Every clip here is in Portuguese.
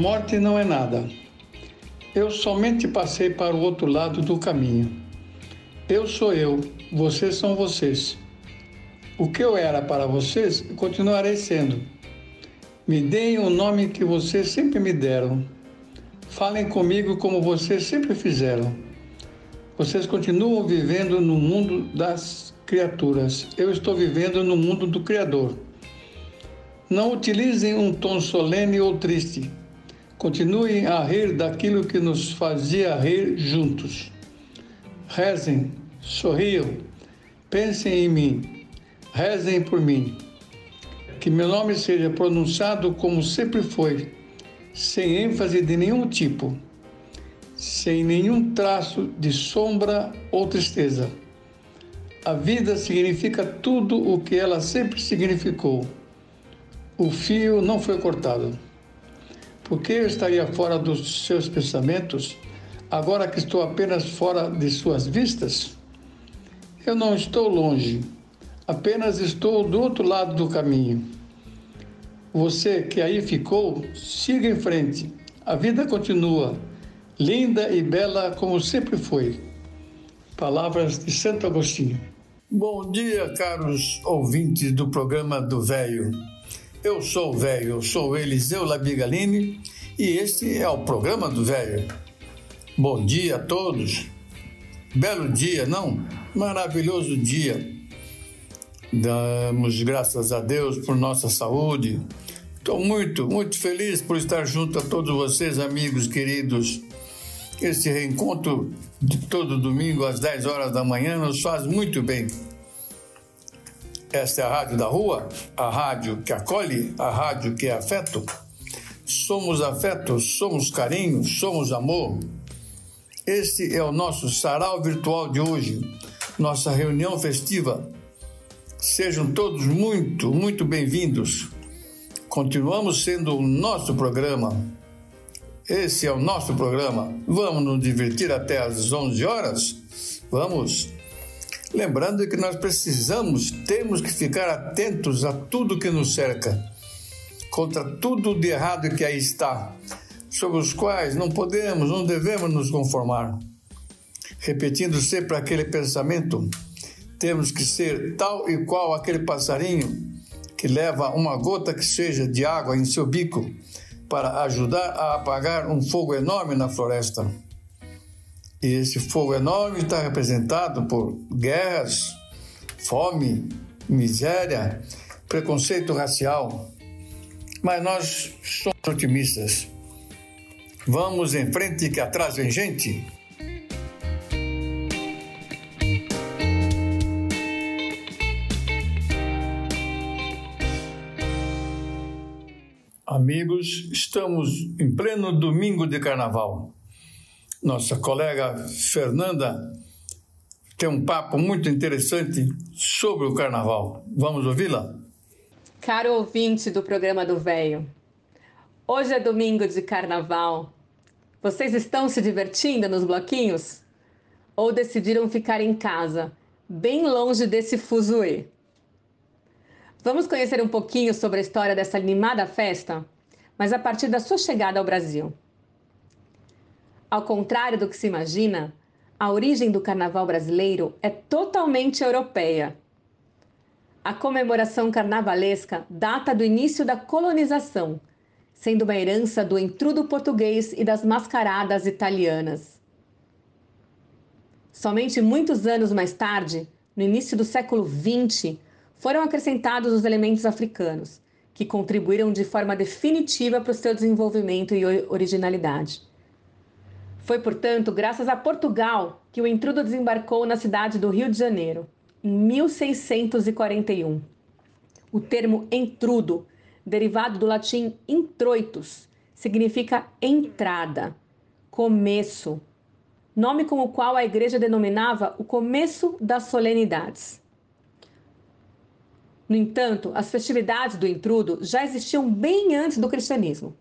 Morte não é nada. Eu somente passei para o outro lado do caminho. Eu sou eu, vocês são vocês. O que eu era para vocês, continuarei sendo. Me deem o nome que vocês sempre me deram. Falem comigo como vocês sempre fizeram. Vocês continuam vivendo no mundo das criaturas. Eu estou vivendo no mundo do Criador. Não utilizem um tom solene ou triste Continuem a rir daquilo que nos fazia rir juntos. Rezem, sorriam, pensem em mim, rezem por mim. Que meu nome seja pronunciado como sempre foi, sem ênfase de nenhum tipo, sem nenhum traço de sombra ou tristeza. A vida significa tudo o que ela sempre significou. O fio não foi cortado. Por que eu estaria fora dos seus pensamentos, agora que estou apenas fora de suas vistas? Eu não estou longe, apenas estou do outro lado do caminho. Você que aí ficou, siga em frente. A vida continua, linda e bela como sempre foi. Palavras de Santo Agostinho. Bom dia, caros ouvintes do programa do Velho. Eu sou o velho, eu sou Eliseu Labigalini e este é o programa do velho. Bom dia a todos. Belo dia, não? Maravilhoso dia. Damos graças a Deus por nossa saúde. Estou muito, muito feliz por estar junto a todos vocês, amigos queridos. Esse reencontro de todo domingo às 10 horas da manhã nos faz muito bem. Esta é a Rádio da Rua, a rádio que acolhe, a rádio que é afeto. Somos afeto, somos carinho, somos amor. Este é o nosso sarau virtual de hoje, nossa reunião festiva. Sejam todos muito, muito bem-vindos. Continuamos sendo o nosso programa. Esse é o nosso programa. Vamos nos divertir até às 11 horas? Vamos! Lembrando que nós precisamos, temos que ficar atentos a tudo que nos cerca, contra tudo de errado que aí está, sobre os quais não podemos, não devemos nos conformar. Repetindo sempre aquele pensamento, temos que ser tal e qual aquele passarinho que leva uma gota que seja de água em seu bico para ajudar a apagar um fogo enorme na floresta. E esse fogo enorme está representado por guerras, fome, miséria, preconceito racial. Mas nós somos otimistas. Vamos em frente que atrás vem gente. Amigos, estamos em pleno domingo de carnaval nossa colega Fernanda tem um papo muito interessante sobre o carnaval. Vamos ouvi-la? Caro ouvinte do programa do Véio, hoje é domingo de carnaval. Vocês estão se divertindo nos bloquinhos? Ou decidiram ficar em casa, bem longe desse fuzuê? Vamos conhecer um pouquinho sobre a história dessa animada festa, mas a partir da sua chegada ao Brasil. Ao contrário do que se imagina, a origem do carnaval brasileiro é totalmente europeia. A comemoração carnavalesca data do início da colonização, sendo uma herança do entrudo português e das mascaradas italianas. Somente muitos anos mais tarde, no início do século XX, foram acrescentados os elementos africanos, que contribuíram de forma definitiva para o seu desenvolvimento e originalidade. Foi, portanto, graças a Portugal que o intrudo desembarcou na cidade do Rio de Janeiro, em 1641. O termo entrudo, derivado do latim introitus, significa entrada, começo, nome com o qual a igreja denominava o começo das solenidades. No entanto, as festividades do intrudo já existiam bem antes do cristianismo.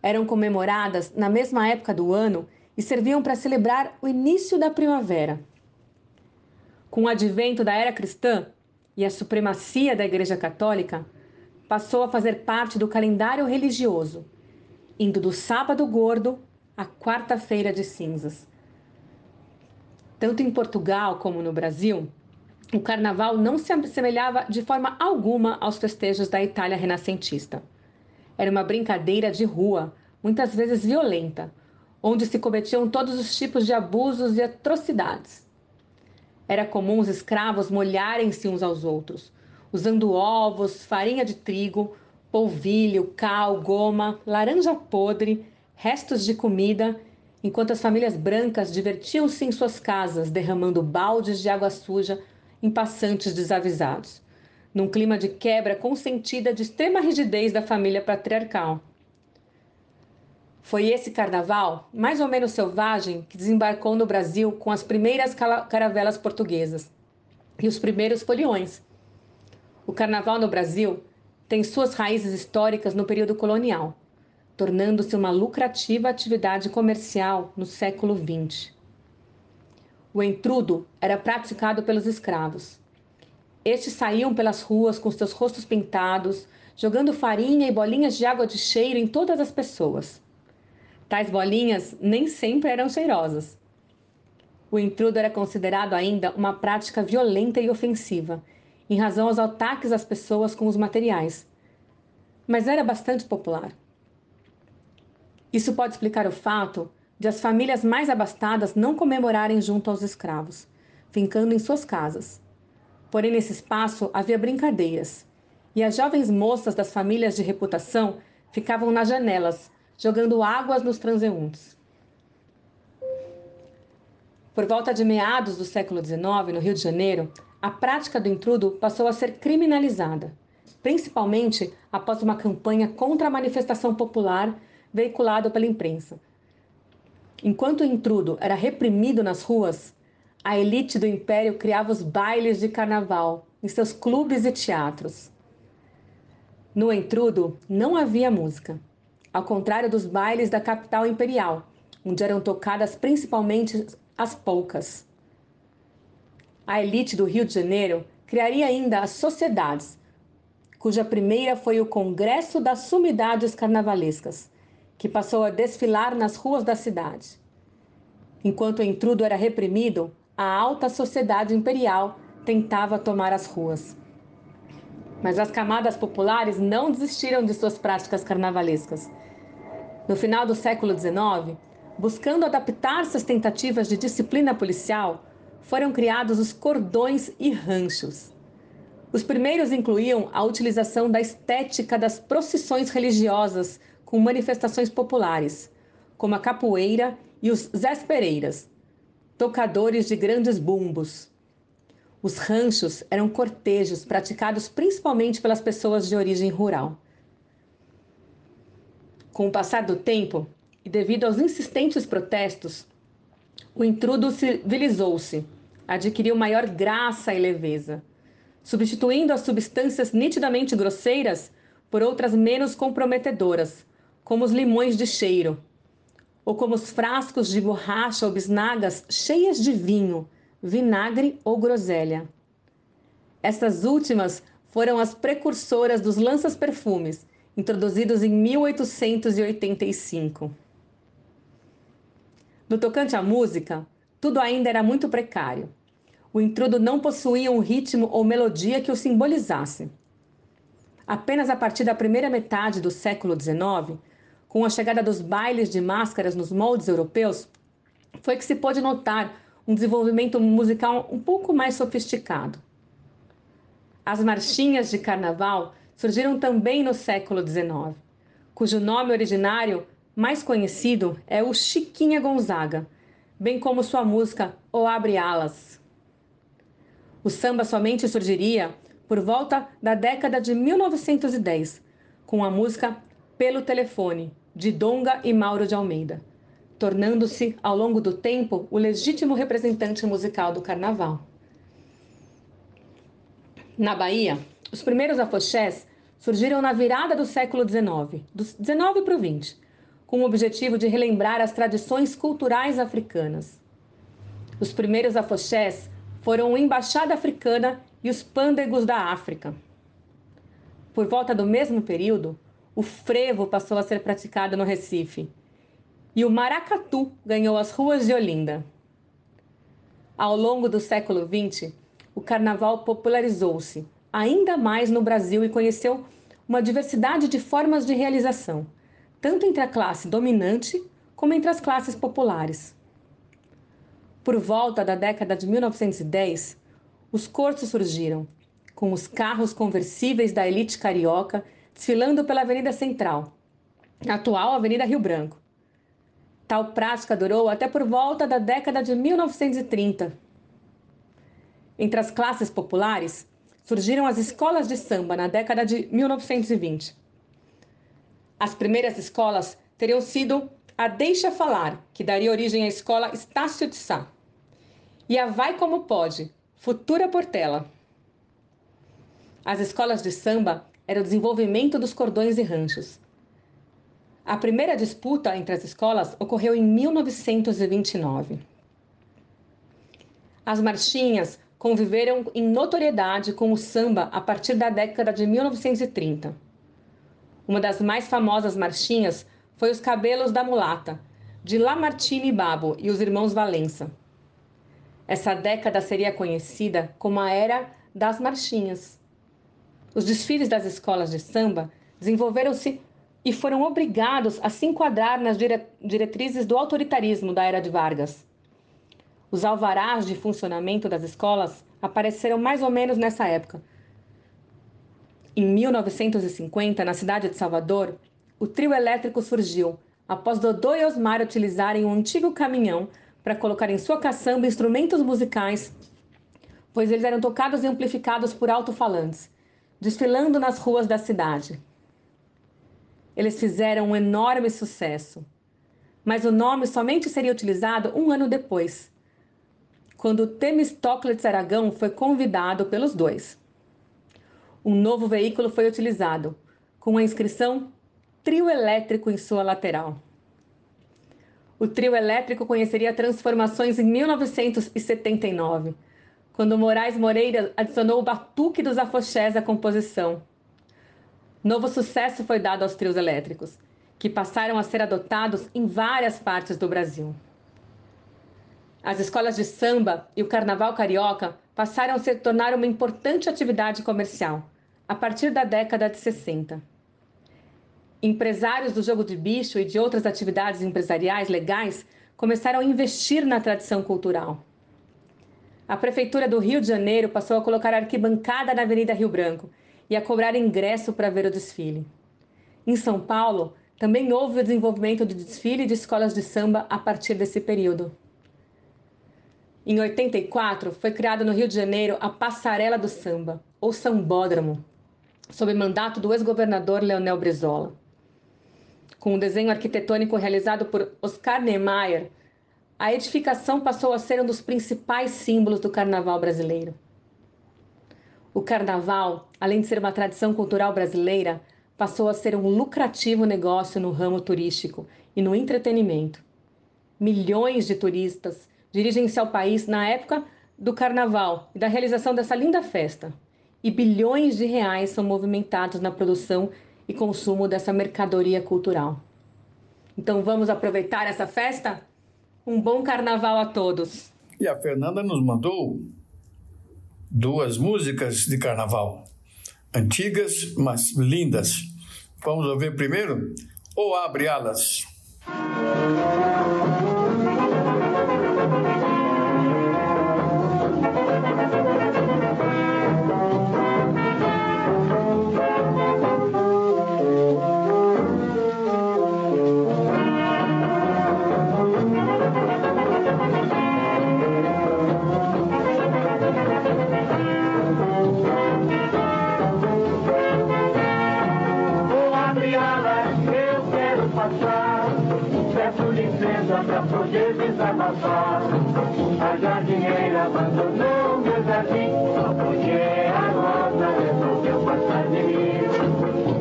Eram comemoradas na mesma época do ano e serviam para celebrar o início da primavera. Com o advento da era cristã e a supremacia da Igreja Católica, passou a fazer parte do calendário religioso, indo do sábado gordo à quarta-feira de cinzas. Tanto em Portugal como no Brasil, o carnaval não se assemelhava de forma alguma aos festejos da Itália renascentista. Era uma brincadeira de rua, muitas vezes violenta, onde se cometiam todos os tipos de abusos e atrocidades. Era comum os escravos molharem-se uns aos outros, usando ovos, farinha de trigo, polvilho, cal, goma, laranja podre, restos de comida, enquanto as famílias brancas divertiam-se em suas casas, derramando baldes de água suja em passantes desavisados, num clima de quebra consentida de extrema rigidez da família patriarcal. Foi esse carnaval, mais ou menos selvagem, que desembarcou no Brasil com as primeiras caravelas portuguesas e os primeiros foliões. O carnaval no Brasil tem suas raízes históricas no período colonial, tornando-se uma lucrativa atividade comercial no século XX. O entrudo era praticado pelos escravos. Estes saíam pelas ruas com seus rostos pintados, jogando farinha e bolinhas de água de cheiro em todas as pessoas. Tais bolinhas nem sempre eram cheirosas. O intrudo era considerado ainda uma prática violenta e ofensiva, em razão aos ataques às pessoas com os materiais. Mas era bastante popular. Isso pode explicar o fato de as famílias mais abastadas não comemorarem junto aos escravos, fincando em suas casas. Porém, nesse espaço havia brincadeiras, e as jovens moças das famílias de reputação ficavam nas janelas, jogando águas nos transeuntes. Por volta de meados do século XIX, no Rio de Janeiro, a prática do intrudo passou a ser criminalizada, principalmente após uma campanha contra a manifestação popular veiculada pela imprensa. Enquanto o intrudo era reprimido nas ruas, a elite do império criava os bailes de carnaval em seus clubes e teatros. No intrudo não havia música ao contrário dos bailes da capital imperial, onde eram tocadas principalmente as polcas. A elite do Rio de Janeiro criaria ainda as sociedades, cuja primeira foi o Congresso das Sumidades Carnavalescas, que passou a desfilar nas ruas da cidade. Enquanto o intrudo era reprimido, a alta sociedade imperial tentava tomar as ruas. Mas as camadas populares não desistiram de suas práticas carnavalescas no final do século XIX, buscando adaptar-se às tentativas de disciplina policial, foram criados os cordões e ranchos. Os primeiros incluíam a utilização da estética das procissões religiosas com manifestações populares, como a capoeira e os zespereiras, tocadores de grandes bumbos. Os ranchos eram cortejos praticados principalmente pelas pessoas de origem rural. Com o passar do tempo, e devido aos insistentes protestos, o intrudo civilizou-se, adquiriu maior graça e leveza, substituindo as substâncias nitidamente grosseiras por outras menos comprometedoras, como os limões de cheiro, ou como os frascos de borracha ou bisnagas cheias de vinho, vinagre ou groselha. Estas últimas foram as precursoras dos lanças-perfumes introduzidos em 1885. No tocante à música, tudo ainda era muito precário. O intrudo não possuía um ritmo ou melodia que o simbolizasse. Apenas a partir da primeira metade do século XIX, com a chegada dos bailes de máscaras nos moldes europeus, foi que se pôde notar um desenvolvimento musical um pouco mais sofisticado. As marchinhas de carnaval surgiram também no século XIX, cujo nome originário mais conhecido é o Chiquinha Gonzaga, bem como sua música O Abre Alas. O samba somente surgiria por volta da década de 1910, com a música Pelo Telefone, de Donga e Mauro de Almeida, tornando-se, ao longo do tempo, o legítimo representante musical do carnaval. Na Bahia, os primeiros afoxés surgiram na virada do século XIX, do 19 para o 20, com o objetivo de relembrar as tradições culturais africanas. Os primeiros afoxés foram o Embaixada Africana e os Pândegos da África. Por volta do mesmo período, o frevo passou a ser praticado no Recife e o maracatu ganhou as ruas de Olinda. Ao longo do século XX, o carnaval popularizou-se ainda mais no Brasil e conheceu uma diversidade de formas de realização, tanto entre a classe dominante como entre as classes populares. Por volta da década de 1910, os corsos surgiram, com os carros conversíveis da elite carioca desfilando pela Avenida Central, atual Avenida Rio Branco. Tal prática durou até por volta da década de 1930. Entre as classes populares, surgiram as escolas de samba na década de 1920. As primeiras escolas teriam sido a Deixa Falar, que daria origem à escola Estácio de Sá e a Vai Como Pode, Futura Portela. As escolas de samba eram o desenvolvimento dos cordões e ranchos. A primeira disputa entre as escolas ocorreu em 1929. As marchinhas conviveram em notoriedade com o samba a partir da década de 1930. Uma das mais famosas marchinhas foi Os Cabelos da Mulata, de Lamartine Babo e os irmãos Valença. Essa década seria conhecida como a Era das Marchinhas. Os desfiles das escolas de samba desenvolveram-se e foram obrigados a se enquadrar nas dire diretrizes do autoritarismo da Era de Vargas. Os alvarás de funcionamento das escolas apareceram mais ou menos nessa época. Em 1950, na cidade de Salvador, o trio elétrico surgiu após Dodô e Osmar utilizarem um antigo caminhão para colocar em sua caçamba instrumentos musicais, pois eles eram tocados e amplificados por alto-falantes, desfilando nas ruas da cidade. Eles fizeram um enorme sucesso, mas o nome somente seria utilizado um ano depois, quando Temistocles Aragão foi convidado pelos dois. Um novo veículo foi utilizado, com a inscrição Trio Elétrico em sua lateral. O trio elétrico conheceria transformações em 1979, quando Moraes Moreira adicionou o batuque dos afoxés à composição. Novo sucesso foi dado aos trios elétricos, que passaram a ser adotados em várias partes do Brasil. As escolas de samba e o carnaval carioca passaram a se tornar uma importante atividade comercial a partir da década de 60. Empresários do jogo de bicho e de outras atividades empresariais legais começaram a investir na tradição cultural. A Prefeitura do Rio de Janeiro passou a colocar arquibancada na Avenida Rio Branco e a cobrar ingresso para ver o desfile. Em São Paulo, também houve o desenvolvimento de desfile de escolas de samba a partir desse período. Em 84, foi criada no Rio de Janeiro a Passarela do Samba, ou Sambódromo, sob mandato do ex-governador Leonel Brizola com um desenho arquitetônico realizado por Oscar Niemeyer, a edificação passou a ser um dos principais símbolos do carnaval brasileiro. O carnaval, além de ser uma tradição cultural brasileira, passou a ser um lucrativo negócio no ramo turístico e no entretenimento. Milhões de turistas dirigem-se ao país na época do carnaval e da realização dessa linda festa, e bilhões de reais são movimentados na produção e consumo dessa mercadoria cultural. Então vamos aproveitar essa festa? Um bom carnaval a todos. E a Fernanda nos mandou duas músicas de carnaval, antigas, mas lindas. Vamos ouvir primeiro? Ou abre alas. Poder desabafar. A jardineira abandonou meu jardim, só porque a rosa resolveu passar de mim.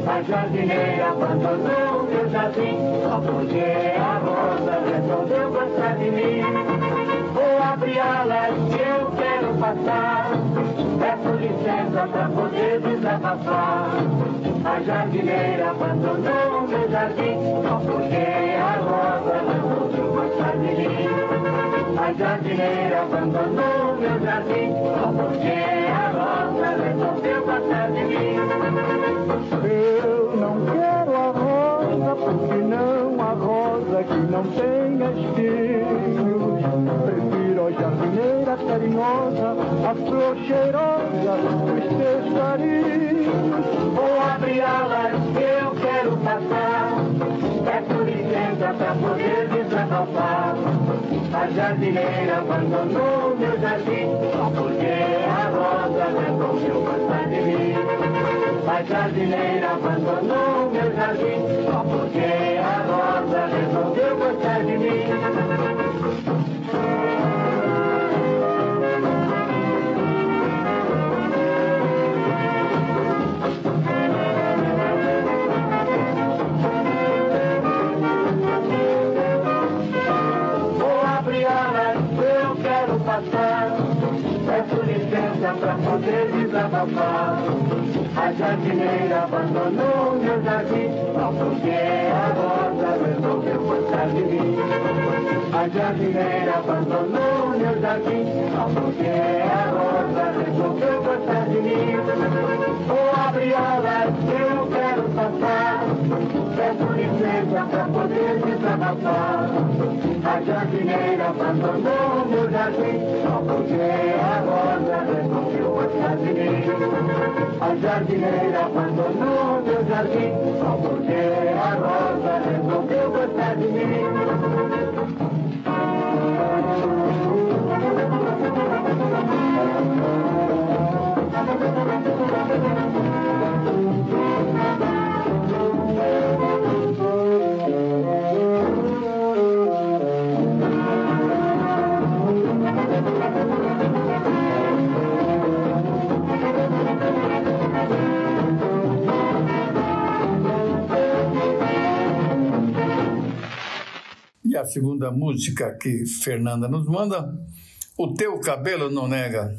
A jardineira abandonou meu jardim, só porque a rosa resolveu passar de mim. Vou abrir alas que eu quero passar, peço licença pra poder desabafar. A jardineira abandonou meu jardim, só porque a rosa A jardineira abandonou meu jardim, só porque a rosa resolveu passar de mim. Eu não quero a rosa, porque não a rosa que não tem espinhos. Prefiro a jardineira carinhosa, a flor cheirosa dos teus carinhos. Vou que eu quero passar. Peço licença pra poder A jardineira abandonou meu jardim, só porque a rosa resolveu passar de mim. A jardineira abandonou meu jardim, só porque a rosa resolveu gostar de mim. A jardineira abandonou meu jardim, só porque a rosa resolveu gostar de mim. A jardineira abandonou meu jardim, só porque a rosa resolveu gostar de mim. Vou abrir alas, eu quero passar. Peço licença pra poder desabafar. A jardineira abandonou meu jardim, só porque a A jardineira abandonou meu jardim, só porque a segunda música que Fernanda nos manda, O Teu Cabelo Não Nega.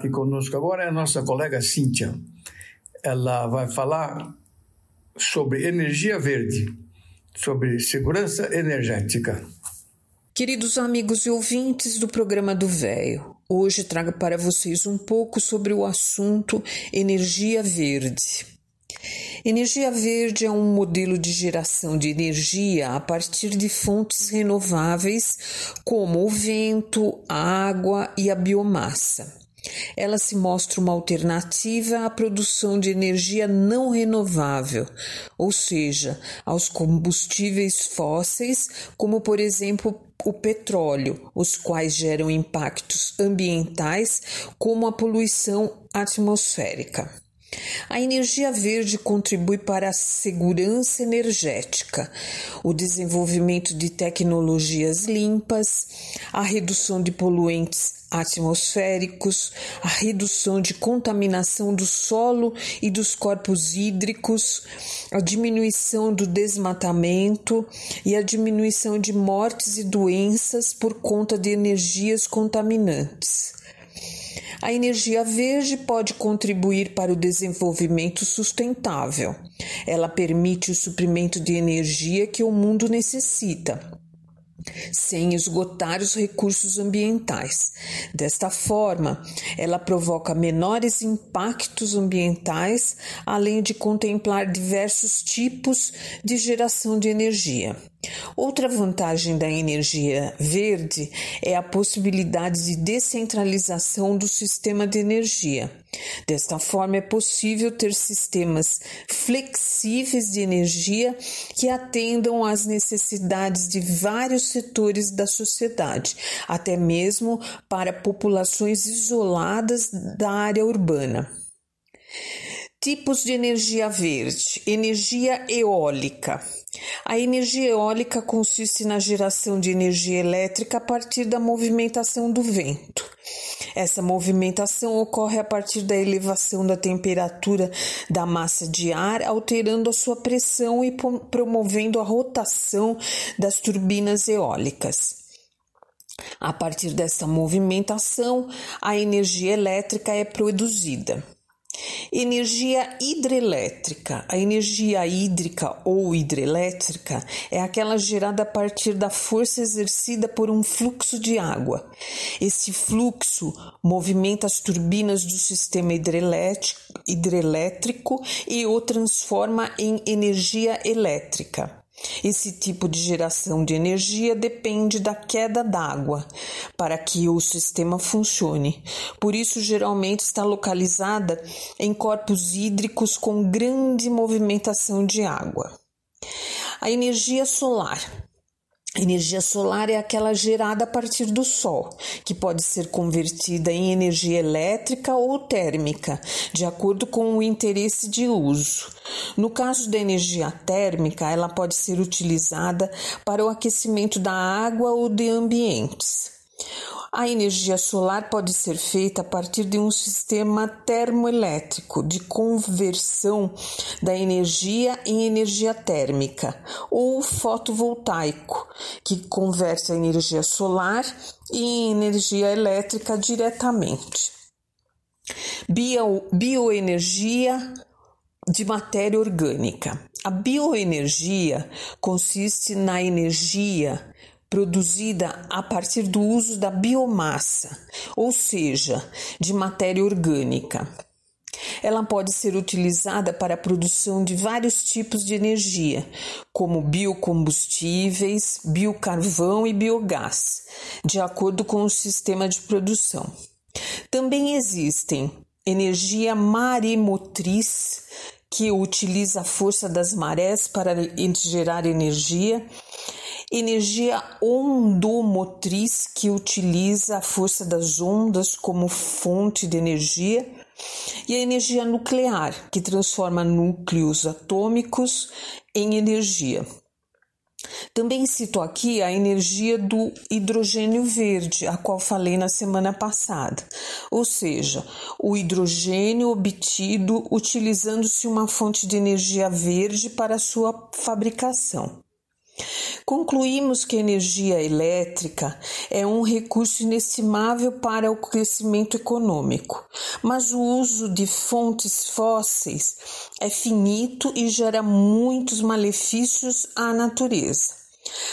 Aqui conosco agora é a nossa colega Cíntia. Ela vai falar sobre energia verde, sobre segurança energética. Queridos amigos e ouvintes do programa do Véio, hoje trago para vocês um pouco sobre o assunto energia verde. Energia verde é um modelo de geração de energia a partir de fontes renováveis como o vento, a água e a biomassa. Ela se mostra uma alternativa à produção de energia não renovável, ou seja, aos combustíveis fósseis, como por exemplo o petróleo, os quais geram impactos ambientais, como a poluição atmosférica. A energia verde contribui para a segurança energética, o desenvolvimento de tecnologias limpas, a redução de poluentes atmosféricos, a redução de contaminação do solo e dos corpos hídricos, a diminuição do desmatamento e a diminuição de mortes e doenças por conta de energias contaminantes. A energia verde pode contribuir para o desenvolvimento sustentável. Ela permite o suprimento de energia que o mundo necessita sem esgotar os recursos ambientais. Desta forma, ela provoca menores impactos ambientais, além de contemplar diversos tipos de geração de energia. Outra vantagem da energia verde é a possibilidade de descentralização do sistema de energia. Desta forma, é possível ter sistemas flexíveis de energia que atendam às necessidades de vários setores da sociedade, até mesmo para populações isoladas da área urbana. Tipos de energia verde: energia eólica. A energia eólica consiste na geração de energia elétrica a partir da movimentação do vento. Essa movimentação ocorre a partir da elevação da temperatura da massa de ar, alterando a sua pressão e promovendo a rotação das turbinas eólicas. A partir dessa movimentação, a energia elétrica é produzida. Energia hidrelétrica. A energia hídrica ou hidrelétrica é aquela gerada a partir da força exercida por um fluxo de água. Esse fluxo movimenta as turbinas do sistema hidrelétrico e o transforma em energia elétrica. Esse tipo de geração de energia depende da queda d'água para que o sistema funcione. Por isso, geralmente está localizada em corpos hídricos com grande movimentação de água. A energia solar Energia solar é aquela gerada a partir do sol, que pode ser convertida em energia elétrica ou térmica, de acordo com o interesse de uso. No caso da energia térmica, ela pode ser utilizada para o aquecimento da água ou de ambientes. A energia solar pode ser feita a partir de um sistema termoelétrico de conversão da energia em energia térmica ou fotovoltaico, que converte a energia solar em energia elétrica diretamente. Bio, bioenergia de matéria orgânica. A bioenergia consiste na energia produzida a partir do uso da biomassa, ou seja, de matéria orgânica. Ela pode ser utilizada para a produção de vários tipos de energia, como biocombustíveis, biocarvão e biogás, de acordo com o sistema de produção. Também existem energia maremotriz, que utiliza a força das marés para gerar energia, energia ondomotriz, que utiliza a força das ondas como fonte de energia, e a energia nuclear, que transforma núcleos atômicos em energia. Também cito aqui a energia do hidrogênio verde, a qual falei na semana passada, ou seja, o hidrogênio obtido utilizando-se uma fonte de energia verde para sua fabricação. Concluímos que a energia elétrica é um recurso inestimável para o crescimento econômico, mas o uso de fontes fósseis é finito e gera muitos malefícios à natureza.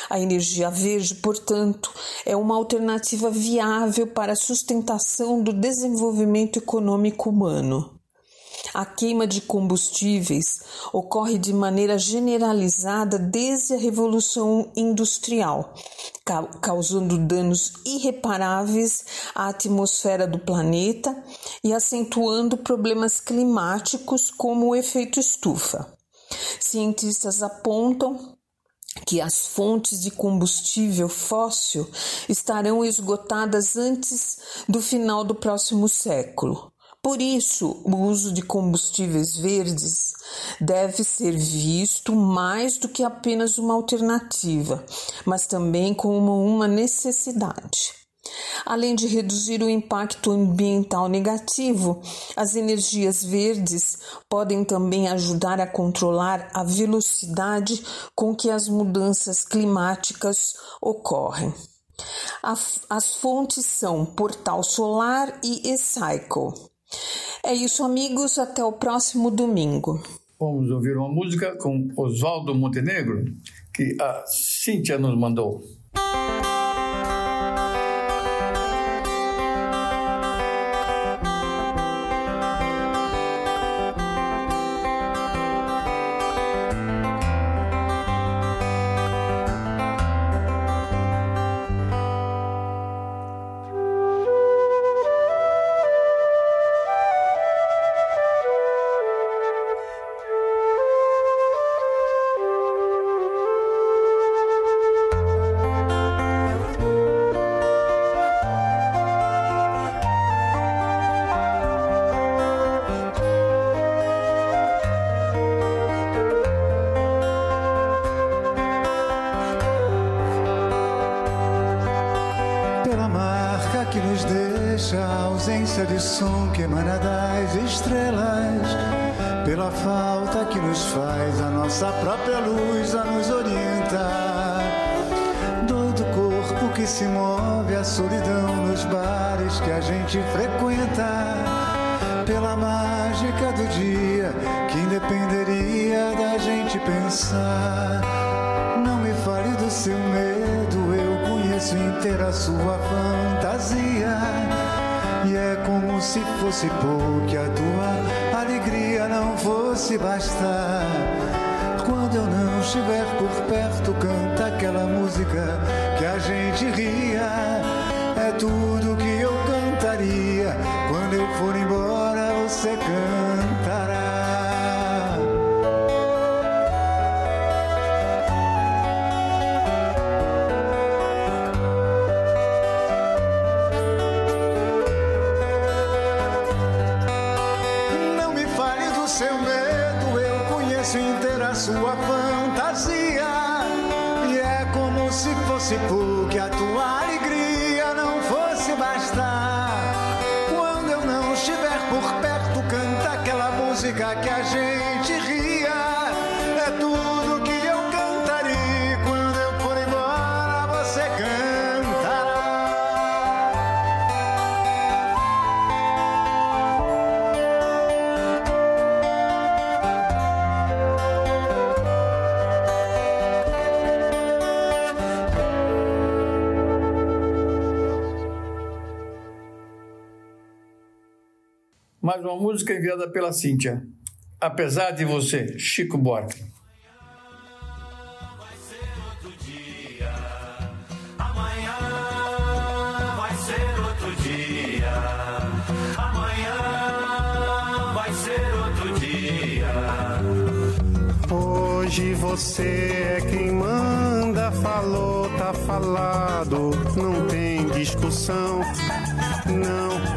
A energia verde, portanto, é uma alternativa viável para a sustentação do desenvolvimento econômico humano. A queima de combustíveis ocorre de maneira generalizada desde a Revolução Industrial, causando danos irreparáveis à atmosfera do planeta e acentuando problemas climáticos como o efeito estufa. Cientistas apontam que as fontes de combustível fóssil estarão esgotadas antes do final do próximo século. Por isso, o uso de combustíveis verdes deve ser visto mais do que apenas uma alternativa, mas também como uma necessidade. Além de reduzir o impacto ambiental negativo, as energias verdes podem também ajudar a controlar a velocidade com que as mudanças climáticas ocorrem. As fontes são Portal Solar e E-Cycle. É isso, amigos. Até o próximo domingo. Vamos ouvir uma música com Oswaldo Montenegro, que a Cíntia nos mandou. som que emana é das estrelas, pela falta que nos faz a nossa própria luz a nos orientar. Dor do corpo que se move, a solidão nos bares que a gente frequenta, pela mágica do dia que independeria da gente pensar. Não me fale do seu medo, eu conheço inteira a sua fantasia e é como se fosse pouco a tua alegria não fosse bastar. Quando eu não estiver por perto, canta aquela música que a gente ria. É tudo que eu cantaria quando eu for embora, você canta. que a gente mais uma música enviada pela Cíntia. Apesar de você, Chico Buarque. Hoje você é quem manda falou, tá falado, não tem discussão, não.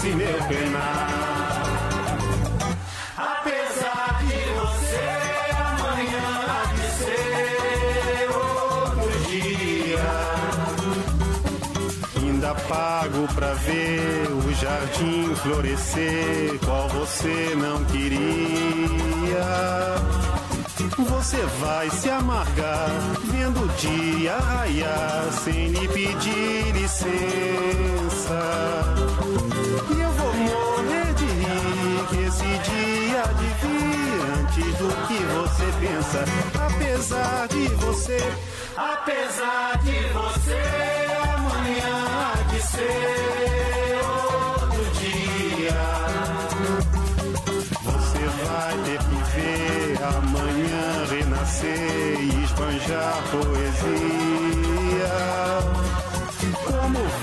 nesse meu penar. Apesar de você amanhã ser outro dia. Ainda pago pra ver o jardim florescer, qual você não queria. Você vai se amargar vendo o dia raiar sem lhe pedir licença. E eu vou morrer de rir que esse dia de vir antes do que você pensa. Apesar de você, apesar de você, amanhã há de ser outro dia. Você vai ter que ver amanhã renascer e esbanjar poesia.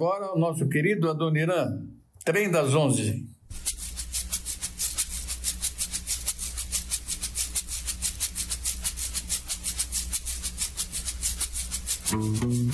Agora o nosso querido Adoniran, trem das onze. Não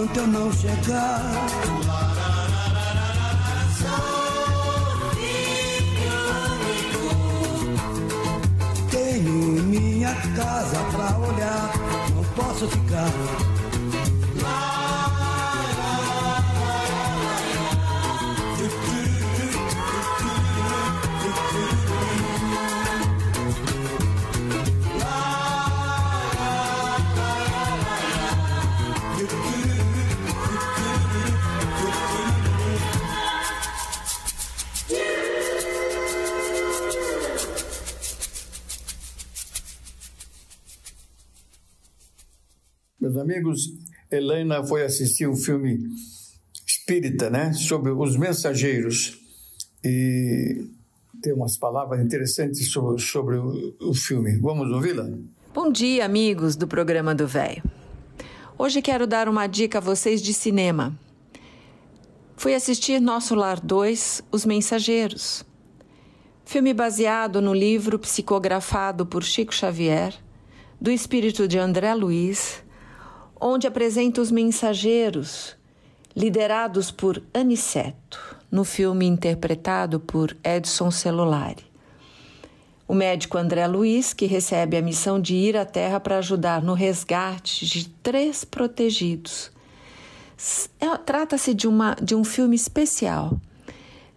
enquanto eu não chegar. Tenho minha casa pra olhar, não posso ficar. Amigos, Helena foi assistir um filme espírita, né? Sobre os mensageiros. E tem umas palavras interessantes sobre, sobre o, o filme. Vamos ouvi-la? Bom dia, amigos do programa do Véio. Hoje quero dar uma dica a vocês de cinema. Fui assistir Nosso Lar 2, Os Mensageiros. Filme baseado no livro psicografado por Chico Xavier, do espírito de André Luiz, onde apresenta os mensageiros, liderados por Aniceto, no filme interpretado por Edson Celulari. O médico André Luiz, que recebe a missão de ir à Terra para ajudar no resgate de três protegidos. É, Trata-se de, uma, de um filme especial.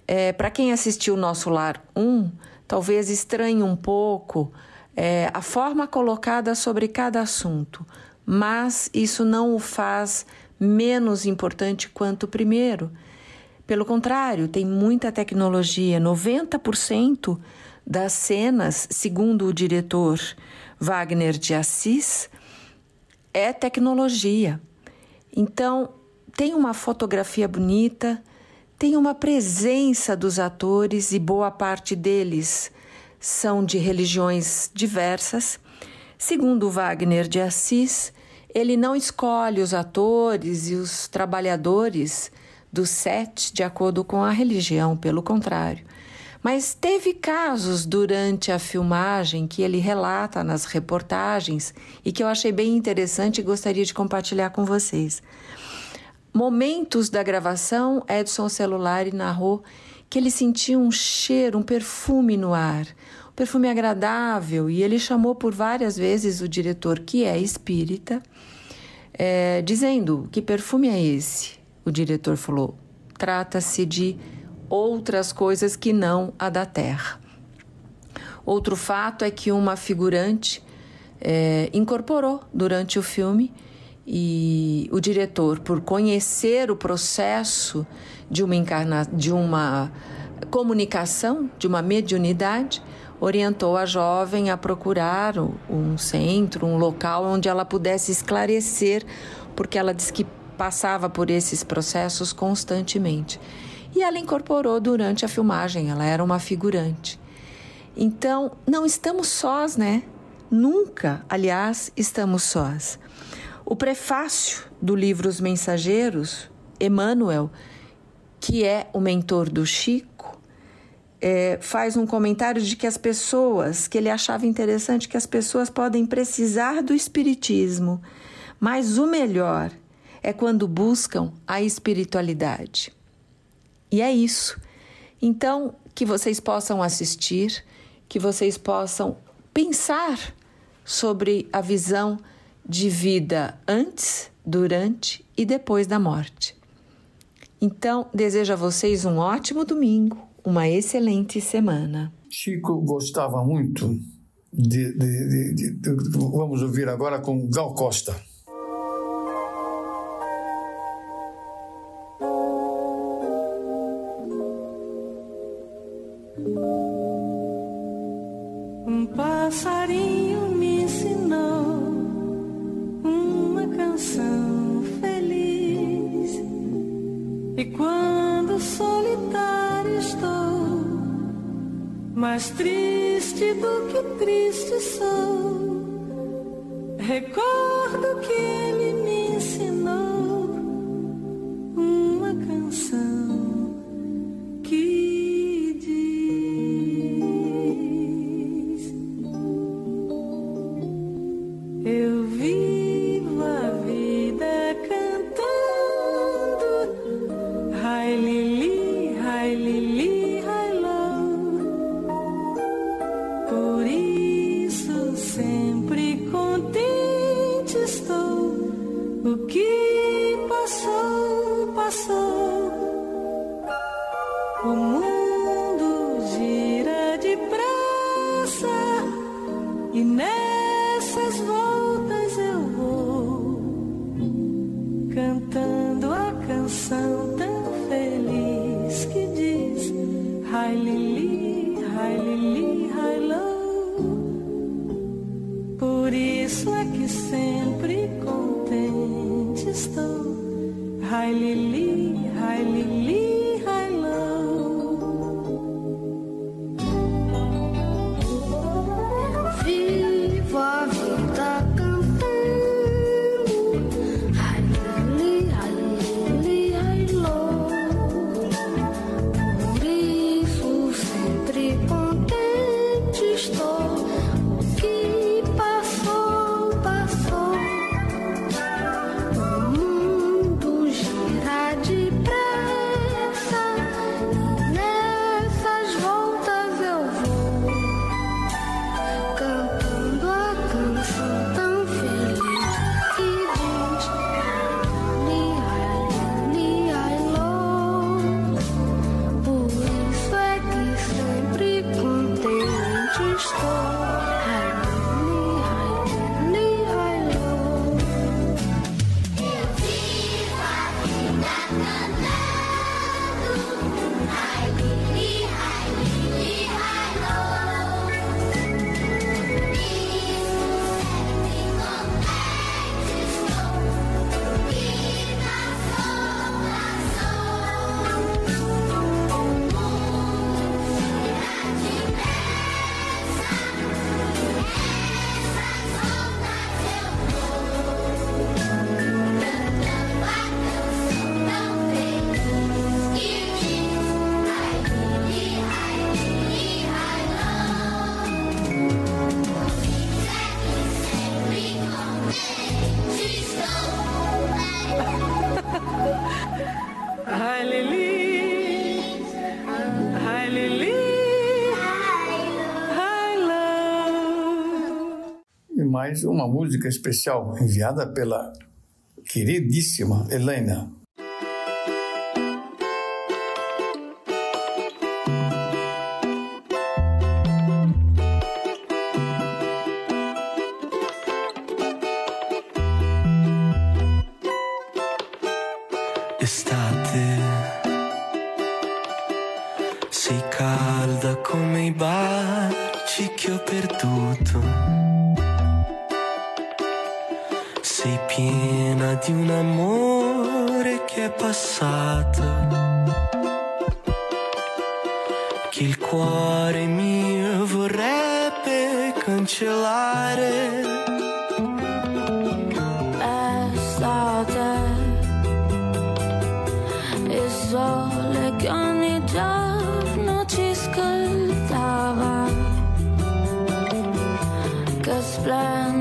É, para quem assistiu Nosso Lar 1, talvez estranhe um pouco é, a forma colocada sobre cada assunto, mas isso não o faz menos importante quanto o primeiro. Pelo contrário, tem muita tecnologia. 90% das cenas, segundo o diretor Wagner de Assis, é tecnologia. Então, tem uma fotografia bonita, tem uma presença dos atores e boa parte deles são de religiões diversas. Segundo Wagner de Assis, ele não escolhe os atores e os trabalhadores do set de acordo com a religião, pelo contrário. Mas teve casos durante a filmagem que ele relata nas reportagens e que eu achei bem interessante e gostaria de compartilhar com vocês. Momentos da gravação, Edson Celulari narrou que ele sentia um cheiro, um perfume no ar, perfume agradável, e ele chamou por várias vezes o diretor, que é espírita, é, dizendo: Que perfume é esse? O diretor falou: Trata-se de outras coisas que não a da terra. Outro fato é que uma figurante é, incorporou durante o filme e o diretor, por conhecer o processo de uma, encarna, de uma comunicação, de uma mediunidade, orientou a jovem a procurar um centro, um local onde ela pudesse esclarecer, porque ela disse que passava por esses processos constantemente. E ela incorporou durante a filmagem, ela era uma figurante. Então, não estamos sós, né? Nunca, aliás, estamos sós. O prefácio do livro Os Mensageiros, Emmanuel, que é o mentor do Chico, é, faz um comentário de que as pessoas, que ele achava interessante, que as pessoas podem precisar do Espiritismo, mas o melhor é quando buscam a espiritualidade. E é isso. Então, que vocês possam assistir, que vocês possam pensar sobre a visão de vida antes, durante e depois da morte. Então, desejo a vocês um ótimo domingo, uma excelente semana. Chico gostava muito de, de, de, de vamos ouvir agora com Gal Costa. mais triste do que triste sou. Recordo que uma música especial enviada pela queridíssima Helena. fly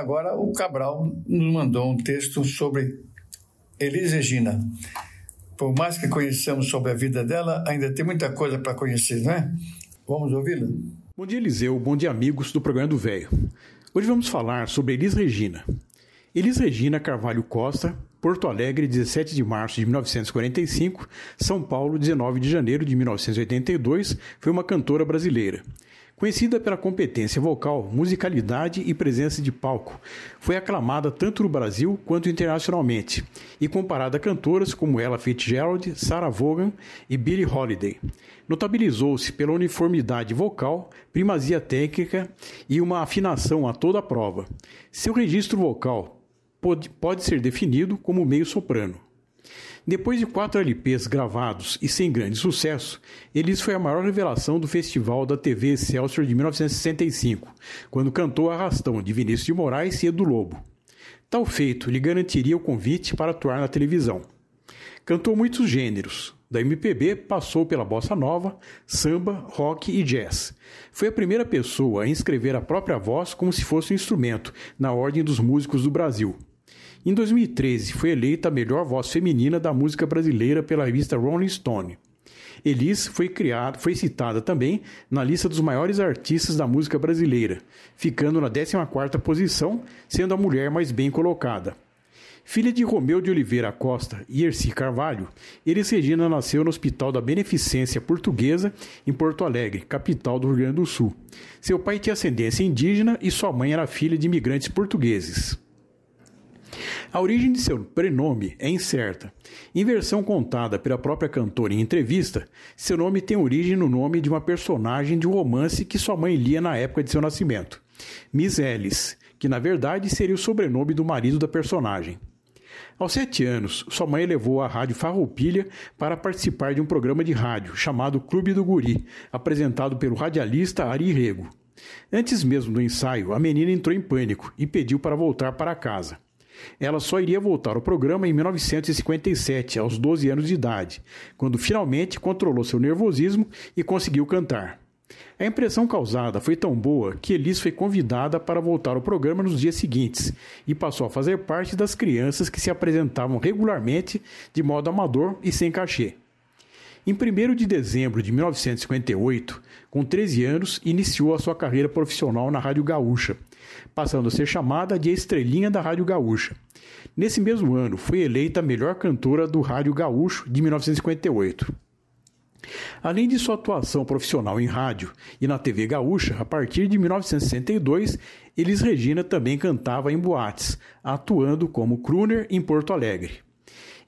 agora o Cabral nos mandou um texto sobre Elis Regina. Por mais que conheçamos sobre a vida dela, ainda tem muita coisa para conhecer, não é? Vamos ouvi-la? Bom dia, Eliseu. Bom dia, amigos do programa do Velho. Hoje vamos falar sobre Elis Regina. Elis Regina Carvalho Costa, Porto Alegre, 17 de março de 1945, São Paulo, 19 de janeiro de 1982, foi uma cantora brasileira. Conhecida pela competência vocal, musicalidade e presença de palco, foi aclamada tanto no Brasil quanto internacionalmente e comparada a cantoras como Ella Fitzgerald, Sarah Vaughan e Billie Holiday. Notabilizou-se pela uniformidade vocal, primazia técnica e uma afinação a toda a prova. Seu registro vocal pode, pode ser definido como meio soprano. Depois de quatro LPs gravados e sem grande sucesso, Elis foi a maior revelação do festival da TV Excelsior de 1965, quando cantou Arrastão de Vinícius de Moraes e Edu Lobo. Tal feito lhe garantiria o convite para atuar na televisão. Cantou muitos gêneros. Da MPB passou pela bossa nova, samba, rock e jazz. Foi a primeira pessoa a inscrever a própria voz como se fosse um instrumento na Ordem dos Músicos do Brasil. Em 2013, foi eleita a melhor voz feminina da música brasileira pela revista Rolling Stone. Elis foi foi citada também na lista dos maiores artistas da música brasileira, ficando na 14ª posição, sendo a mulher mais bem colocada. Filha de Romeu de Oliveira Costa e Erci Carvalho, Elis Regina nasceu no Hospital da Beneficência Portuguesa, em Porto Alegre, capital do Rio Grande do Sul. Seu pai tinha ascendência indígena e sua mãe era filha de imigrantes portugueses. A origem de seu prenome é incerta. Em versão contada pela própria cantora em entrevista, seu nome tem origem no nome de uma personagem de um romance que sua mãe lia na época de seu nascimento, Miss Ellis, que na verdade seria o sobrenome do marido da personagem. Aos sete anos, sua mãe levou à rádio Farroupilha para participar de um programa de rádio chamado Clube do Guri, apresentado pelo radialista Ari Rego. Antes mesmo do ensaio, a menina entrou em pânico e pediu para voltar para casa. Ela só iria voltar ao programa em 1957, aos 12 anos de idade, quando finalmente controlou seu nervosismo e conseguiu cantar. A impressão causada foi tão boa que Elis foi convidada para voltar ao programa nos dias seguintes e passou a fazer parte das crianças que se apresentavam regularmente de modo amador e sem cachê. Em 1 de dezembro de 1958, com 13 anos, iniciou a sua carreira profissional na Rádio Gaúcha, passando a ser chamada de Estrelinha da Rádio Gaúcha. Nesse mesmo ano, foi eleita a melhor cantora do Rádio Gaúcho de 1958. Além de sua atuação profissional em rádio e na TV gaúcha, a partir de 1962, Elis Regina também cantava em boates, atuando como crooner em Porto Alegre.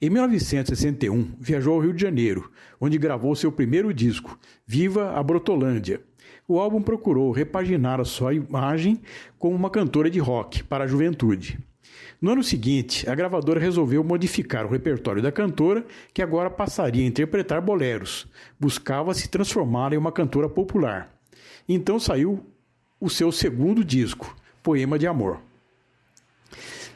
Em 1961, viajou ao Rio de Janeiro, onde gravou seu primeiro disco, Viva a Brotolândia. O álbum procurou repaginar a sua imagem como uma cantora de rock para a juventude. No ano seguinte, a gravadora resolveu modificar o repertório da cantora, que agora passaria a interpretar boleros. Buscava se transformar em uma cantora popular. Então saiu o seu segundo disco, Poema de Amor.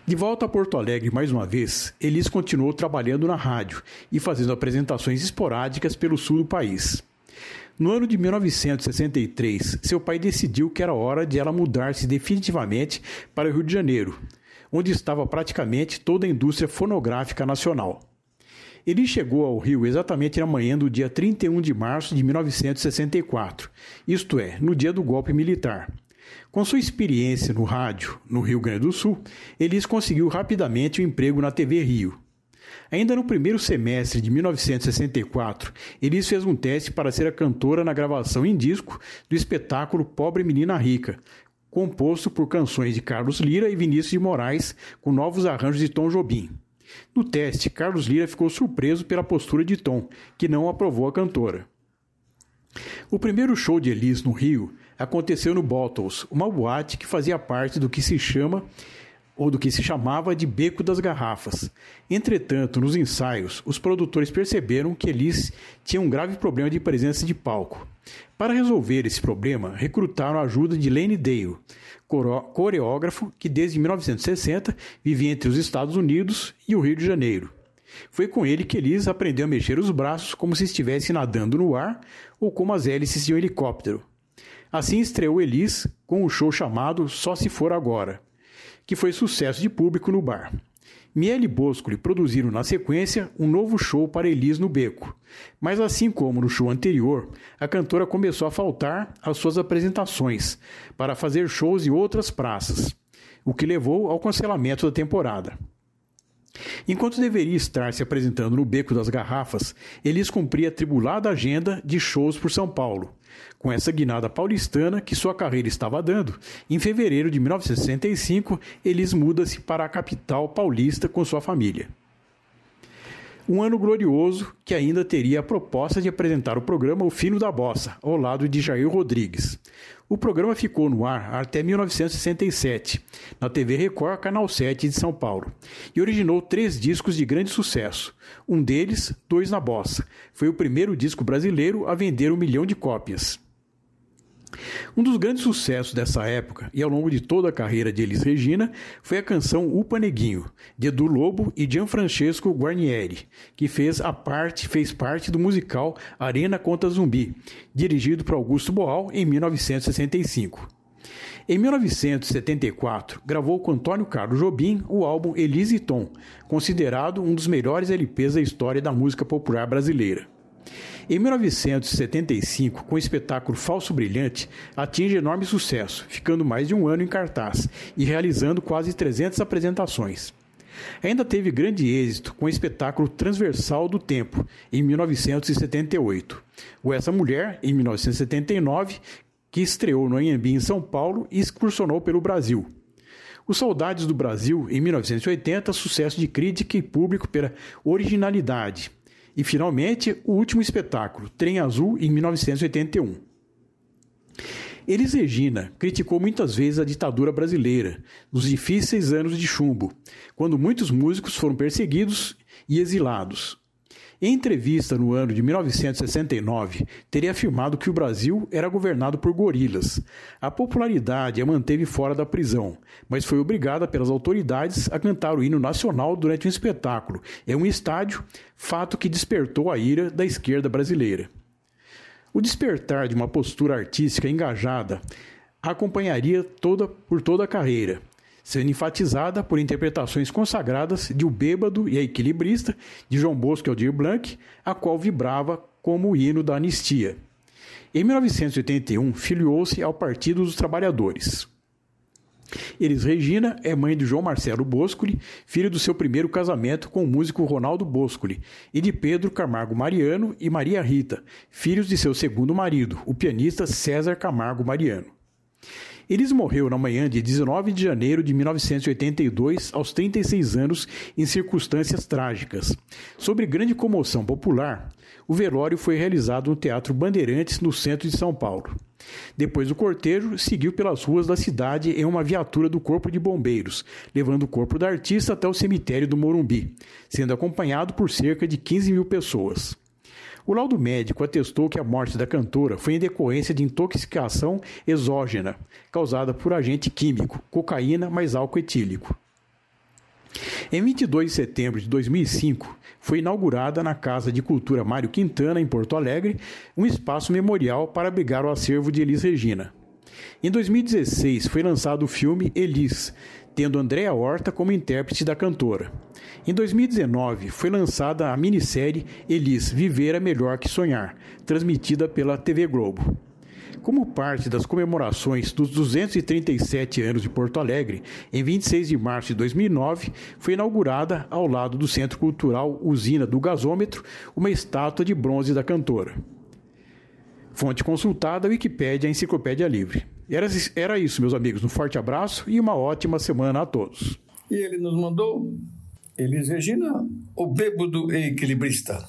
De volta a Porto Alegre mais uma vez, Elis continuou trabalhando na rádio e fazendo apresentações esporádicas pelo sul do país. No ano de 1963, seu pai decidiu que era hora de ela mudar-se definitivamente para o Rio de Janeiro, onde estava praticamente toda a indústria fonográfica nacional. Ele chegou ao Rio exatamente na manhã do dia 31 de março de 1964, isto é, no dia do golpe militar. Com sua experiência no rádio no Rio Grande do Sul, Elis conseguiu rapidamente o um emprego na TV Rio. Ainda no primeiro semestre de 1964, Elis fez um teste para ser a cantora na gravação em disco do espetáculo Pobre Menina Rica, composto por canções de Carlos Lira e Vinícius de Moraes, com novos arranjos de Tom Jobim. No teste, Carlos Lira ficou surpreso pela postura de Tom, que não aprovou a cantora. O primeiro show de Elis no Rio aconteceu no Bottles, uma boate que fazia parte do que se chama ou do que se chamava de Beco das Garrafas. Entretanto, nos ensaios, os produtores perceberam que Elis tinha um grave problema de presença de palco. Para resolver esse problema, recrutaram a ajuda de Lane Dale, coreógrafo que desde 1960 vivia entre os Estados Unidos e o Rio de Janeiro. Foi com ele que Elis aprendeu a mexer os braços como se estivesse nadando no ar ou como as hélices de um helicóptero. Assim estreou Elis com o show chamado Só Se For Agora, que foi sucesso de público no bar. Miele e Boscoli produziram na sequência um novo show para Elis no Beco. Mas assim como no show anterior, a cantora começou a faltar às suas apresentações para fazer shows em outras praças, o que levou ao cancelamento da temporada. Enquanto deveria estar se apresentando no Beco das Garrafas, Elis cumpria a tribulada agenda de shows por São Paulo. Com essa guinada paulistana que sua carreira estava dando, em fevereiro de 1965, Elis muda-se para a capital paulista com sua família. Um ano glorioso que ainda teria a proposta de apresentar o programa O Fino da Bossa, ao lado de Jair Rodrigues. O programa ficou no ar até 1967, na TV Record, Canal 7 de São Paulo, e originou três discos de grande sucesso. Um deles, Dois na Bossa, foi o primeiro disco brasileiro a vender um milhão de cópias. Um dos grandes sucessos dessa época e ao longo de toda a carreira de Elis Regina foi a canção O Paneguinho, de Edu Lobo e Gianfrancesco Guarnieri, que fez a parte, fez parte do musical Arena contra Zumbi, dirigido por Augusto Boal em 1965. Em 1974, gravou com Antônio Carlos Jobim o álbum Elise e Tom, considerado um dos melhores LPs da história da música popular brasileira. Em 1975, com o espetáculo Falso Brilhante, atinge enorme sucesso, ficando mais de um ano em cartaz e realizando quase 300 apresentações. Ainda teve grande êxito com o espetáculo Transversal do Tempo, em 1978. O Essa Mulher, em 1979, que estreou no Anhembi em São Paulo e excursionou pelo Brasil. Os Saudades do Brasil, em 1980, sucesso de crítica e público pela originalidade, e, finalmente, o último espetáculo, Trem Azul, em 1981. Elis Regina criticou muitas vezes a ditadura brasileira, nos difíceis anos de chumbo, quando muitos músicos foram perseguidos e exilados. Em entrevista no ano de 1969, teria afirmado que o Brasil era governado por gorilas. A popularidade a manteve fora da prisão, mas foi obrigada pelas autoridades a cantar o hino nacional durante um espetáculo em um estádio, fato que despertou a ira da esquerda brasileira. O despertar de uma postura artística engajada acompanharia toda, por toda a carreira, sendo enfatizada por interpretações consagradas de O Bêbado e a Equilibrista, de João Bosco e Aldir Blanc, a qual vibrava como o hino da anistia. Em 1981, filiou-se ao Partido dos Trabalhadores. Elis Regina é mãe de João Marcelo Boscoli, filho do seu primeiro casamento com o músico Ronaldo Boscoli, e de Pedro Camargo Mariano e Maria Rita, filhos de seu segundo marido, o pianista César Camargo Mariano. Elis morreu na manhã de 19 de janeiro de 1982, aos 36 anos, em circunstâncias trágicas. Sobre grande comoção popular, o velório foi realizado no Teatro Bandeirantes, no centro de São Paulo. Depois do cortejo, seguiu pelas ruas da cidade em uma viatura do Corpo de Bombeiros, levando o corpo da artista até o cemitério do Morumbi, sendo acompanhado por cerca de 15 mil pessoas. O laudo médico atestou que a morte da cantora foi em decorrência de intoxicação exógena, causada por agente químico, cocaína mais álcool etílico. Em 22 de setembro de 2005, foi inaugurada na Casa de Cultura Mário Quintana, em Porto Alegre, um espaço memorial para abrigar o acervo de Elis Regina. Em 2016, foi lançado o filme Elis, tendo Andréa Horta como intérprete da cantora. Em 2019, foi lançada a minissérie Elis Viver é Melhor que Sonhar, transmitida pela TV Globo. Como parte das comemorações dos 237 anos de Porto Alegre, em 26 de março de 2009, foi inaugurada, ao lado do Centro Cultural Usina do Gasômetro, uma estátua de bronze da cantora. Fonte consultada, Wikipédia, Enciclopédia Livre. Era, era isso, meus amigos. Um forte abraço e uma ótima semana a todos. E ele nos mandou, Elis Regina, o bêbado equilibrista.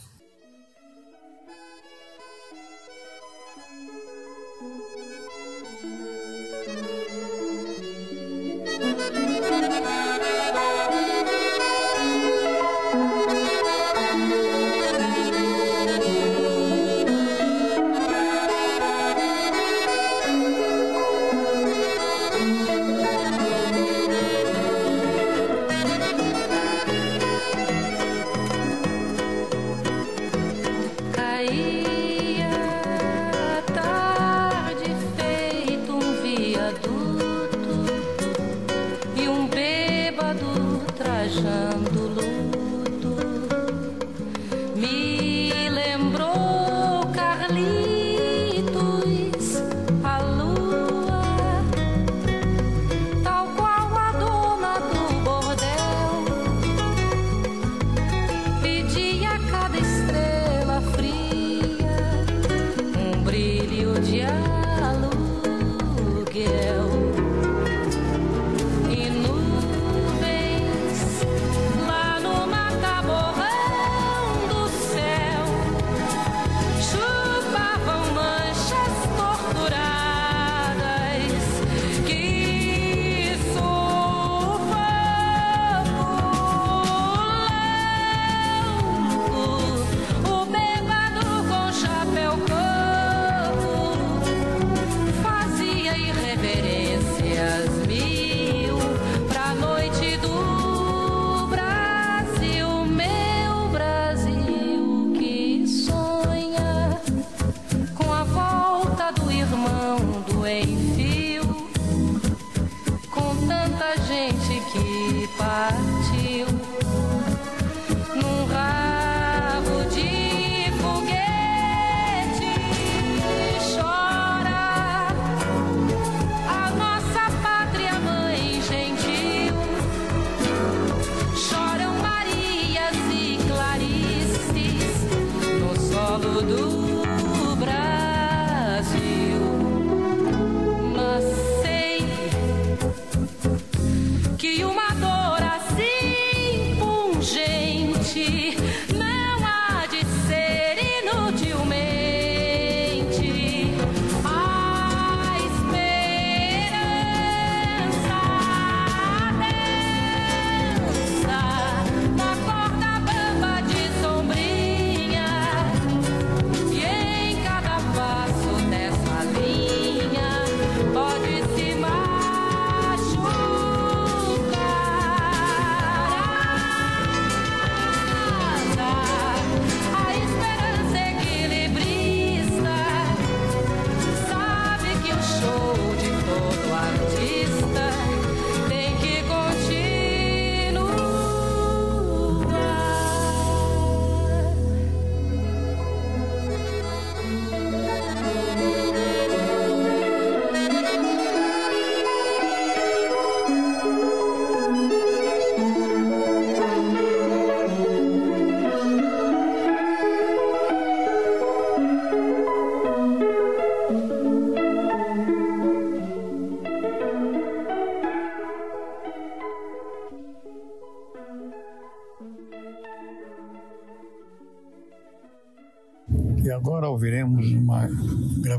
she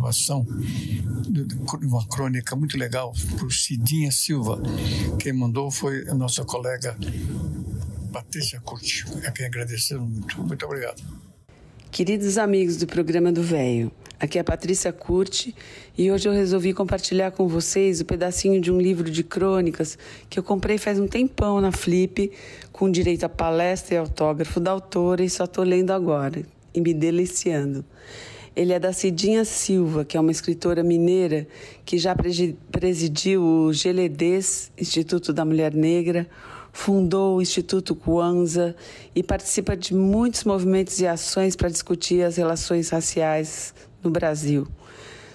gravação de uma crônica muito legal por Cidinha Silva. Quem mandou foi a nossa colega Patrícia Curti, a quem agradecemos muito. Muito obrigado. Queridos amigos do programa do Véio, aqui é a Patrícia Curti e hoje eu resolvi compartilhar com vocês o pedacinho de um livro de crônicas que eu comprei faz um tempão na Flip, com direito a palestra e autógrafo da autora e só estou lendo agora e me deliciando. Ele é da Cidinha Silva, que é uma escritora mineira que já presidiu o GLEDES, Instituto da Mulher Negra, fundou o Instituto Kwanzaa e participa de muitos movimentos e ações para discutir as relações raciais no Brasil.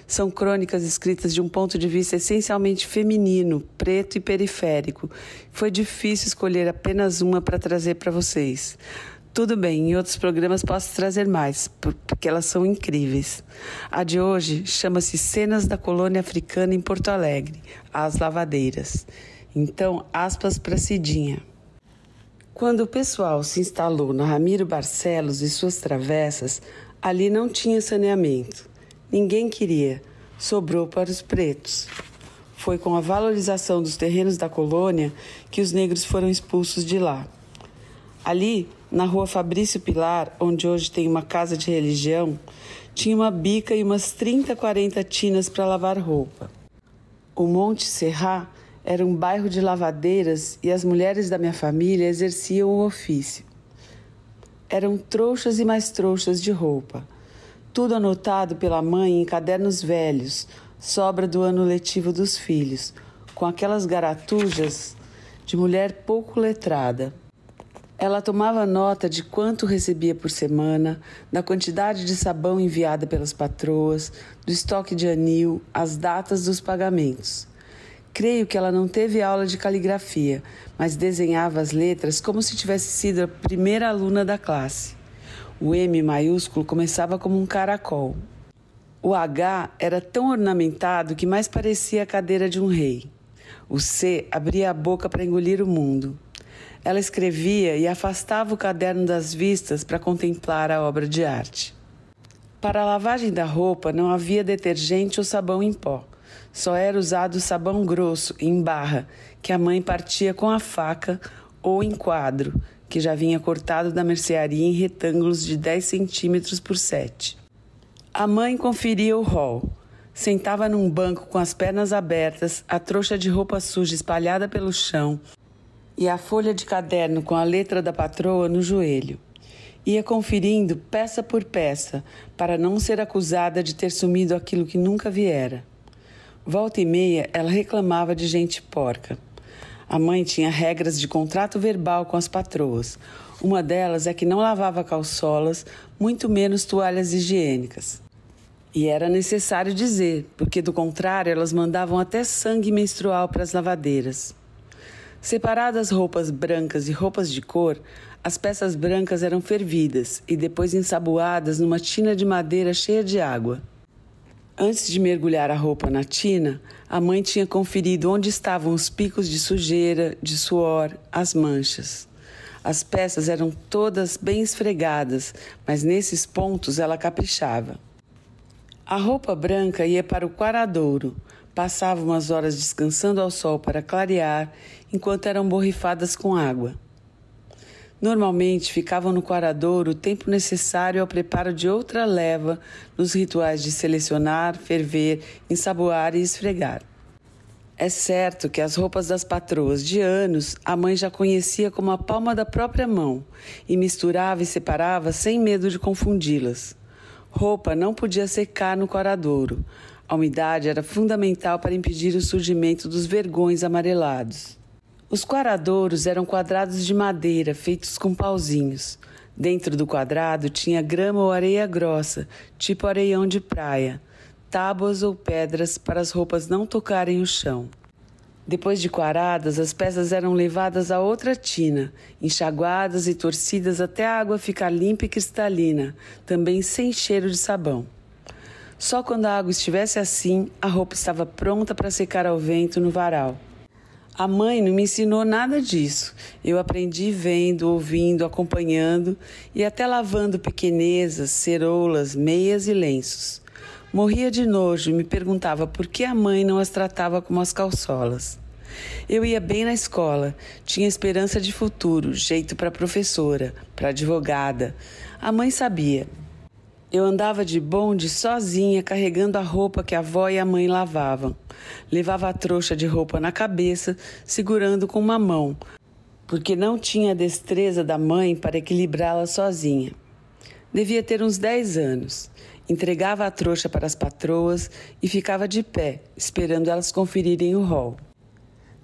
São crônicas escritas de um ponto de vista essencialmente feminino, preto e periférico. Foi difícil escolher apenas uma para trazer para vocês. Tudo bem, em outros programas posso trazer mais, porque elas são incríveis. A de hoje chama-se Cenas da Colônia Africana em Porto Alegre, As Lavadeiras. Então, aspas para Cidinha. Quando o pessoal se instalou na Ramiro Barcelos e suas travessas, ali não tinha saneamento. Ninguém queria, sobrou para os pretos. Foi com a valorização dos terrenos da colônia que os negros foram expulsos de lá. Ali, na rua Fabrício Pilar, onde hoje tem uma casa de religião, tinha uma bica e umas 30, 40 tinas para lavar roupa. O Monte Serra era um bairro de lavadeiras e as mulheres da minha família exerciam o ofício. Eram trouxas e mais trouxas de roupa. Tudo anotado pela mãe em cadernos velhos, sobra do ano letivo dos filhos, com aquelas garatujas de mulher pouco letrada. Ela tomava nota de quanto recebia por semana, da quantidade de sabão enviada pelas patroas, do estoque de anil, as datas dos pagamentos. Creio que ela não teve aula de caligrafia, mas desenhava as letras como se tivesse sido a primeira aluna da classe. O M maiúsculo começava como um caracol. O H era tão ornamentado que mais parecia a cadeira de um rei. O C abria a boca para engolir o mundo. Ela escrevia e afastava o caderno das vistas para contemplar a obra de arte. Para a lavagem da roupa não havia detergente ou sabão em pó. Só era usado sabão grosso, em barra, que a mãe partia com a faca ou em quadro, que já vinha cortado da mercearia em retângulos de 10 centímetros por 7. A mãe conferia o rol. Sentava num banco com as pernas abertas, a trouxa de roupa suja espalhada pelo chão, e a folha de caderno com a letra da patroa no joelho. Ia conferindo peça por peça, para não ser acusada de ter sumido aquilo que nunca viera. Volta e meia, ela reclamava de gente porca. A mãe tinha regras de contrato verbal com as patroas. Uma delas é que não lavava calçolas, muito menos toalhas higiênicas. E era necessário dizer, porque do contrário elas mandavam até sangue menstrual para as lavadeiras. Separadas roupas brancas e roupas de cor, as peças brancas eram fervidas e depois ensaboadas numa tina de madeira cheia de água. Antes de mergulhar a roupa na tina, a mãe tinha conferido onde estavam os picos de sujeira, de suor, as manchas. As peças eram todas bem esfregadas, mas nesses pontos ela caprichava. A roupa branca ia para o quaradouro, passava umas horas descansando ao sol para clarear, enquanto eram borrifadas com água. Normalmente ficavam no quaradouro o tempo necessário ao preparo de outra leva nos rituais de selecionar, ferver, ensaboar e esfregar. É certo que as roupas das patroas de anos a mãe já conhecia como a palma da própria mão e misturava e separava sem medo de confundi-las. Roupa não podia secar no coradouro, a umidade era fundamental para impedir o surgimento dos vergões amarelados. Os quaradouros eram quadrados de madeira feitos com pauzinhos. Dentro do quadrado tinha grama ou areia grossa, tipo areião de praia, tábuas ou pedras para as roupas não tocarem o chão. Depois de quaradas, as peças eram levadas a outra tina, enxaguadas e torcidas até a água ficar limpa e cristalina, também sem cheiro de sabão. Só quando a água estivesse assim, a roupa estava pronta para secar ao vento no varal. A mãe não me ensinou nada disso. Eu aprendi vendo, ouvindo, acompanhando e até lavando pequenezas, ceroulas, meias e lenços. Morria de nojo e me perguntava por que a mãe não as tratava como as calçolas. Eu ia bem na escola, tinha esperança de futuro, jeito para professora, para advogada. A mãe sabia. Eu andava de bonde sozinha, carregando a roupa que a avó e a mãe lavavam. Levava a trouxa de roupa na cabeça, segurando com uma mão, porque não tinha a destreza da mãe para equilibrá-la sozinha. Devia ter uns 10 anos. Entregava a trouxa para as patroas e ficava de pé, esperando elas conferirem o rol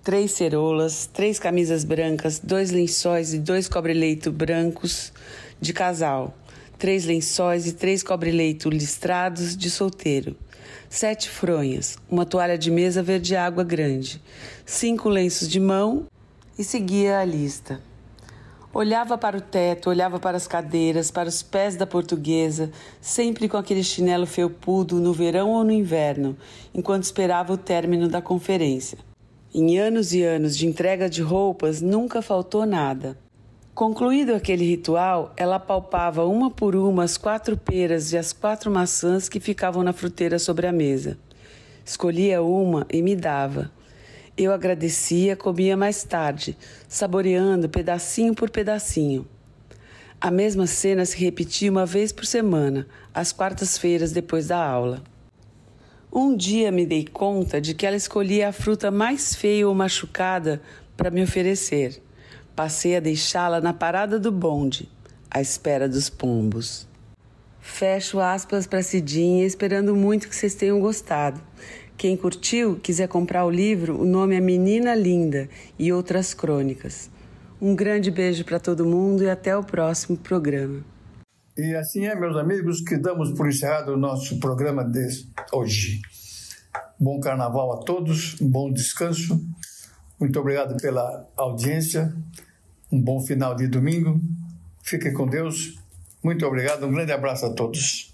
três cerolas, três camisas brancas, dois lençóis e dois cobre-leito brancos de casal, três lençóis e três cobre-leito listrados de solteiro, sete fronhas, uma toalha de mesa verde água grande, cinco lenços de mão e seguia a lista. Olhava para o teto, olhava para as cadeiras, para os pés da portuguesa, sempre com aquele chinelo felpudo no verão ou no inverno, enquanto esperava o término da conferência. Em anos e anos de entrega de roupas, nunca faltou nada. Concluído aquele ritual, ela palpava uma por uma as quatro peras e as quatro maçãs que ficavam na fruteira sobre a mesa. Escolhia uma e me dava. Eu agradecia, comia mais tarde, saboreando pedacinho por pedacinho. A mesma cena se repetia uma vez por semana, às quartas-feiras depois da aula. Um dia me dei conta de que ela escolhia a fruta mais feia ou machucada para me oferecer. Passei a deixá-la na parada do bonde, à espera dos pombos. Fecho aspas para Cidinha, esperando muito que vocês tenham gostado. Quem curtiu, quiser comprar o livro, o nome é Menina Linda e Outras Crônicas. Um grande beijo para todo mundo e até o próximo programa. E assim é, meus amigos, que damos por encerrado o nosso programa de hoje. Bom carnaval a todos, bom descanso. Muito obrigado pela audiência. Um bom final de domingo. Fiquem com Deus. Muito obrigado. Um grande abraço a todos.